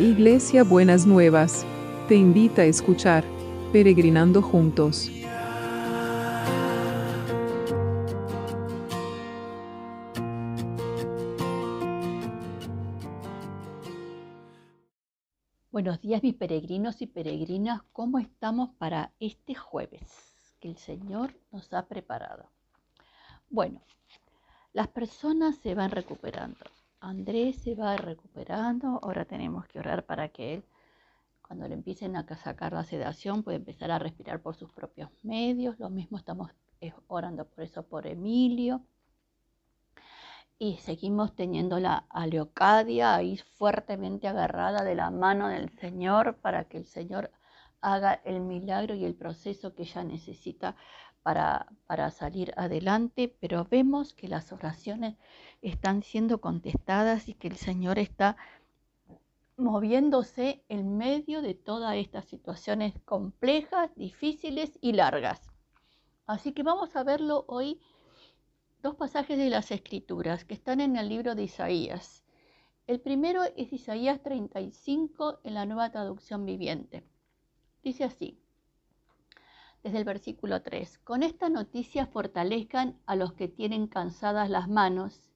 Iglesia Buenas Nuevas, te invita a escuchar Peregrinando Juntos. Buenos días mis peregrinos y peregrinas, ¿cómo estamos para este jueves que el Señor nos ha preparado? Bueno, las personas se van recuperando. Andrés se va recuperando, ahora tenemos que orar para que él, cuando le empiecen a sacar la sedación, pueda empezar a respirar por sus propios medios. Lo mismo estamos eh, orando por eso por Emilio. Y seguimos teniendo la Leocadia ahí fuertemente agarrada de la mano del Señor para que el Señor haga el milagro y el proceso que ella necesita para, para salir adelante, pero vemos que las oraciones están siendo contestadas y que el Señor está moviéndose en medio de todas estas situaciones complejas, difíciles y largas. Así que vamos a verlo hoy dos pasajes de las Escrituras que están en el libro de Isaías. El primero es Isaías 35 en la nueva traducción viviente. Dice así, desde el versículo 3. Con esta noticia fortalezcan a los que tienen cansadas las manos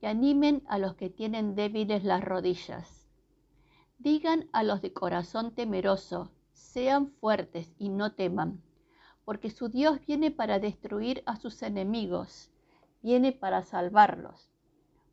y animen a los que tienen débiles las rodillas. Digan a los de corazón temeroso, sean fuertes y no teman, porque su Dios viene para destruir a sus enemigos, viene para salvarlos.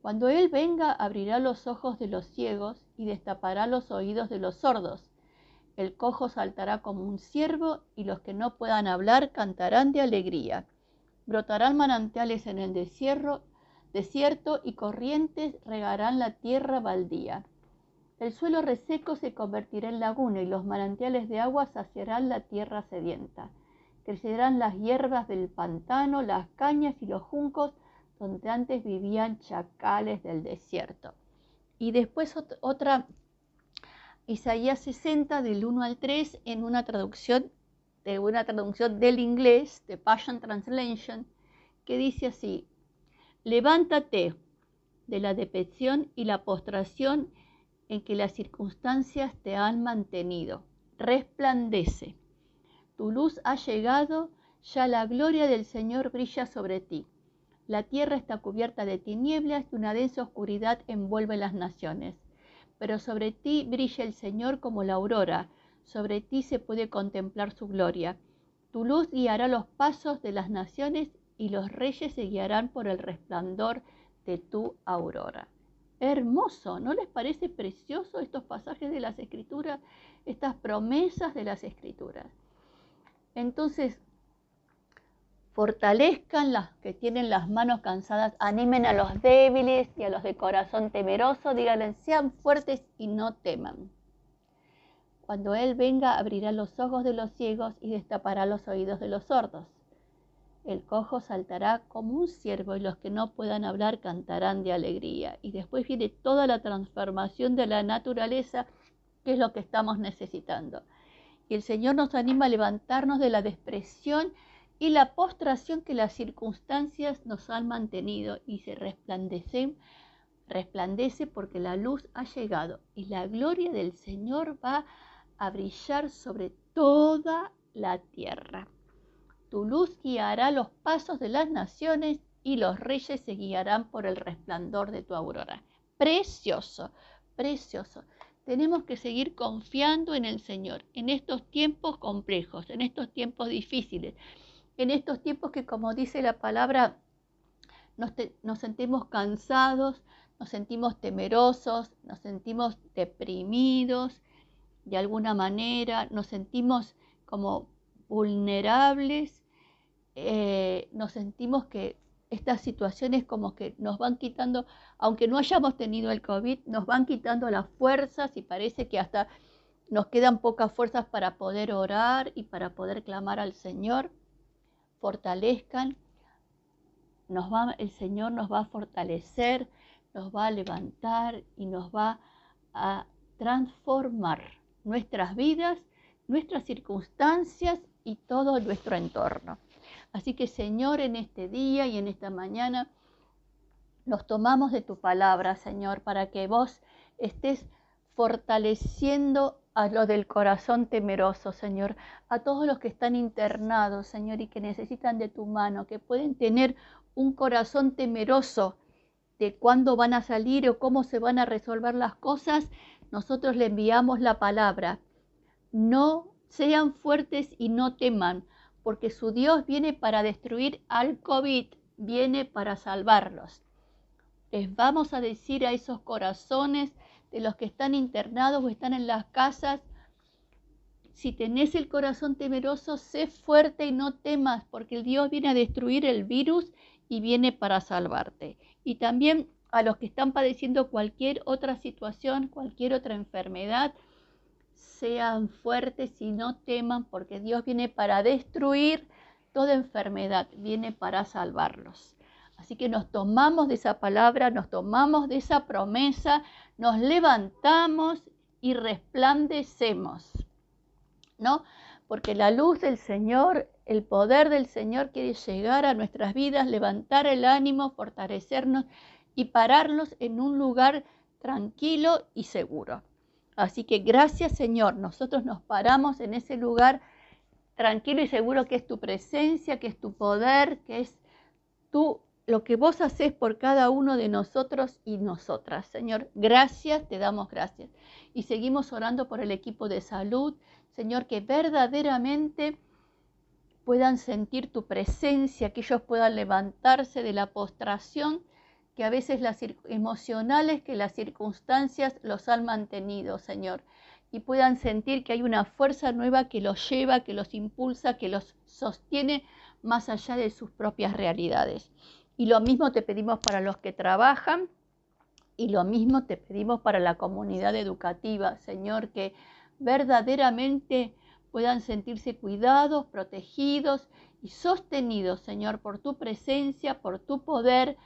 Cuando Él venga, abrirá los ojos de los ciegos y destapará los oídos de los sordos el cojo saltará como un ciervo y los que no puedan hablar cantarán de alegría. Brotarán manantiales en el desierto, desierto y corrientes regarán la tierra baldía. El suelo reseco se convertirá en laguna y los manantiales de agua saciarán la tierra sedienta. Crecerán las hierbas del pantano, las cañas y los juncos donde antes vivían chacales del desierto. Y después otra Isaías 60 del 1 al 3 en una traducción de una traducción del inglés de Passion Translation que dice así: Levántate de la depresión y la postración en que las circunstancias te han mantenido. Resplandece. Tu luz ha llegado, ya la gloria del Señor brilla sobre ti. La tierra está cubierta de tinieblas y una densa oscuridad envuelve las naciones pero sobre ti brilla el Señor como la aurora, sobre ti se puede contemplar su gloria. Tu luz guiará los pasos de las naciones y los reyes se guiarán por el resplandor de tu aurora. Hermoso, ¿no les parece precioso estos pasajes de las escrituras, estas promesas de las escrituras? Entonces, fortalezcan las que tienen las manos cansadas, animen a los débiles y a los de corazón temeroso, díganle, sean fuertes y no teman. Cuando Él venga, abrirá los ojos de los ciegos y destapará los oídos de los sordos. El cojo saltará como un ciervo y los que no puedan hablar cantarán de alegría. Y después viene toda la transformación de la naturaleza, que es lo que estamos necesitando. Y el Señor nos anima a levantarnos de la depresión y la postración que las circunstancias nos han mantenido y se resplandece, resplandece porque la luz ha llegado y la gloria del Señor va a brillar sobre toda la tierra. Tu luz guiará los pasos de las naciones y los reyes se guiarán por el resplandor de tu aurora. Precioso, precioso. Tenemos que seguir confiando en el Señor en estos tiempos complejos, en estos tiempos difíciles en estos tiempos que, como dice la palabra, nos, sentimos cansados, nos sentimos temerosos, nos sentimos deprimidos de alguna manera, nos sentimos como vulnerables, eh, nos sentimos que estas situaciones como que nos van quitando, aunque no hayamos tenido el COVID, nos van quitando las fuerzas y parece que hasta nos quedan pocas fuerzas para poder orar y para poder clamar al Señor fortalezcan, nos va, el Señor nos va a fortalecer, nos va a levantar y nos va a transformar nuestras vidas, nuestras circunstancias y todo nuestro entorno. Así que Señor, en este día y en esta mañana, nos tomamos de tu palabra, Señor, para que vos estés fortaleciendo a los del corazón temeroso, Señor, a todos los que están internados, Señor, y que necesitan de tu mano, que pueden tener un corazón temeroso de cuándo van a salir o cómo se van a resolver las cosas, nosotros le enviamos la palabra. No sean fuertes y no teman, porque su Dios viene para destruir al COVID, viene para salvarlos. Les vamos a decir a esos corazones de los que están internados o están en las casas, si tenés el corazón temeroso, sé fuerte y no temas, porque el Dios viene a destruir el virus y viene para salvarte. Y también a los que están padeciendo cualquier otra situación, cualquier otra enfermedad, sean fuertes y no teman, porque Dios viene para destruir toda enfermedad, viene para salvarlos. Así que nos tomamos de esa palabra, nos tomamos de esa promesa, nos levantamos y resplandecemos, ¿no? Porque la luz del Señor, el poder del Señor quiere llegar a nuestras vidas, levantar el ánimo, fortalecernos y pararnos en un lugar tranquilo y seguro. Así que gracias Señor, nosotros nos paramos en ese lugar tranquilo y seguro que es tu presencia, que es tu poder, que es tu lo que vos haces por cada uno de nosotros y nosotras. Señor, gracias, te damos gracias. Y seguimos orando por el equipo de salud, Señor, que verdaderamente puedan sentir tu presencia, que ellos puedan levantarse de la postración que a veces las emocionales que las circunstancias los han mantenido, Señor, y puedan sentir que hay una fuerza nueva que los lleva, que los impulsa, que los sostiene más allá de sus propias realidades. Y lo mismo te pedimos para los que trabajan y lo mismo te pedimos para la comunidad educativa, Señor, que verdaderamente puedan sentirse cuidados, protegidos y sostenidos, Señor, por tu presencia, por tu poder,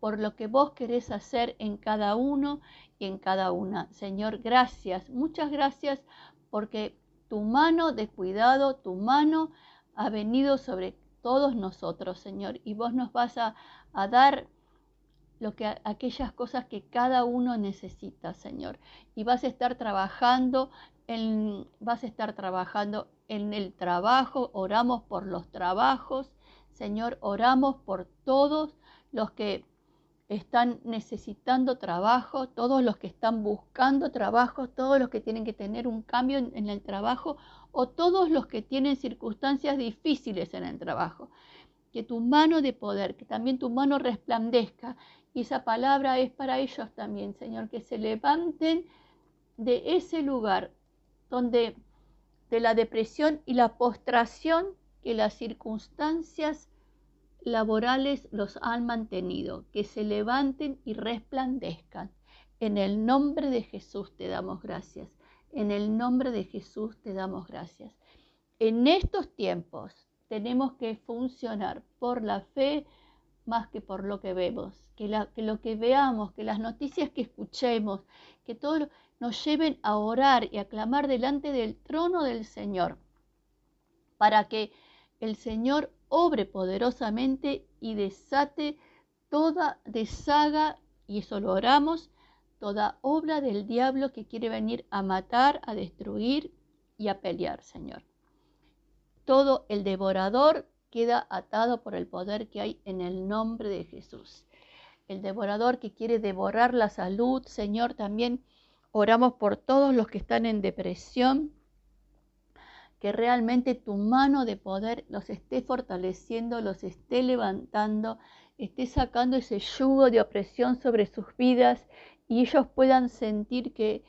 por lo que vos querés hacer en cada uno y en cada una. Señor, gracias, muchas gracias porque tu mano de cuidado, tu mano ha venido sobre todos nosotros, Señor, y vos nos vas a, dar lo que aquellas cosas que cada uno necesita, Señor. Y vas a estar trabajando en, vas a estar trabajando en el trabajo, oramos por los trabajos, Señor, oramos por todos los que están necesitando trabajo, todos los que están buscando trabajo, todos los que tienen que tener un cambio en, el trabajo o todos los que tienen circunstancias difíciles en el trabajo. Que tu mano de poder, que también tu mano resplandezca. Y esa palabra es para ellos también, Señor, que se levanten de ese lugar donde de la depresión y la postración que las circunstancias laborales los han mantenido, que se levanten y resplandezcan. En el nombre de Jesús te damos gracias. En el nombre de Jesús te damos gracias. En estos tiempos tenemos que funcionar por la fe más que por lo que vemos, que, lo que veamos, que las noticias que escuchemos, que todo nos lleven a orar y a clamar delante del trono del Señor, para que el Señor obre poderosamente y desate toda, deshaga, y eso lo oramos, toda obra del diablo que quiere venir a matar, a destruir y a pelear, Señor. Todo el devorador queda atado por el poder que hay en el nombre de Jesús. El devorador que quiere devorar la salud, Señor, también oramos por todos los que están en depresión, que realmente tu mano de poder los esté fortaleciendo, los esté levantando, esté sacando ese yugo de opresión sobre sus vidas y ellos puedan sentir que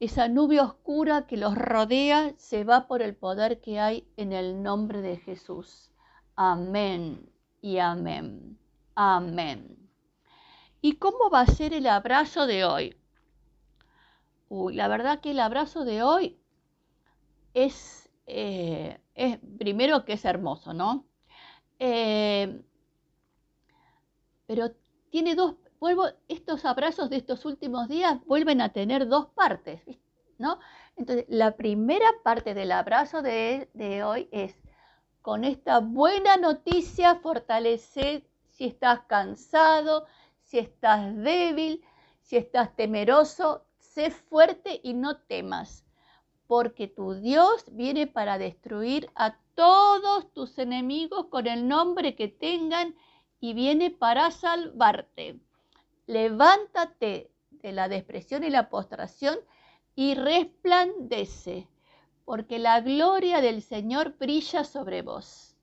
esa nube oscura que los rodea se va por el poder que hay en el nombre de Jesús. Amén y amén. Amén. ¿Y cómo va a ser el abrazo de hoy? Uy, la verdad que el abrazo de hoy es eh, es primero que es hermoso, ¿no? Eh, pero tiene dos, vuelvo, estos abrazos de estos últimos días vuelven a tener dos partes, ¿no? Entonces, la primera parte del abrazo de, de hoy es, con esta buena noticia, fortalecer si estás cansado, si estás débil, si estás temeroso, sé fuerte y no temas, porque tu Dios viene para destruir a todos tus enemigos con el nombre que tengan y viene para salvarte. Levántate de la depresión y la postración y resplandece, porque la gloria del Señor brilla sobre vos.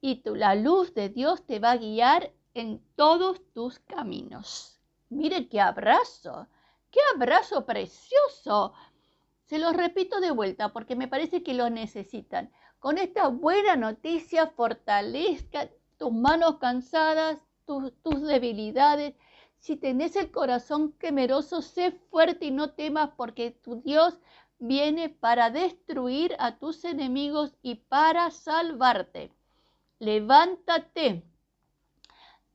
Y tu, la luz de Dios te va a guiar en todos tus caminos. Mire qué abrazo, qué abrazo precioso. Se los repito de vuelta porque me parece que lo necesitan. Con esta buena noticia fortalezca tus manos cansadas, tus, debilidades. Si tenés el corazón quemeroso, sé fuerte y no temas porque tu Dios viene para destruir a tus enemigos y para salvarte. Levántate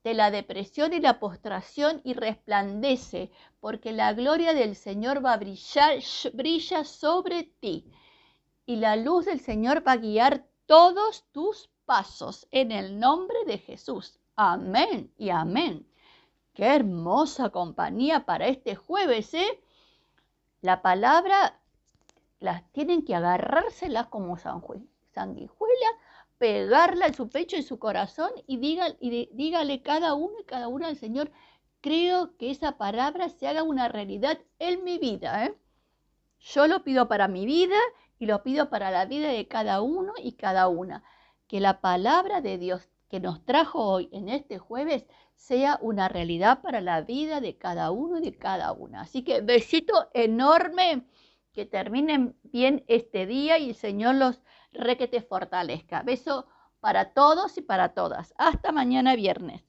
de la depresión y la postración y resplandece, porque la gloria del Señor va a brillar, brilla sobre ti. Y la luz del Señor va a guiar todos tus pasos en el nombre de Jesús. Amén y amén. Qué hermosa compañía para este jueves, ¿eh? La palabra las tienen que agarrárselas como sanguijuela, pegarla en su pecho y su corazón y, y dígale cada uno y cada una al Señor, creo que esa palabra se haga una realidad en mi vida. ¿eh? Yo lo pido para mi vida y lo pido para la vida de cada uno y cada una. Que la palabra de Dios que nos trajo hoy en este jueves sea una realidad para la vida de cada uno y de cada una. Así que besito enorme, que terminen bien este día y el Señor los re que te fortalezca. Beso para todos y para todas. Hasta mañana viernes.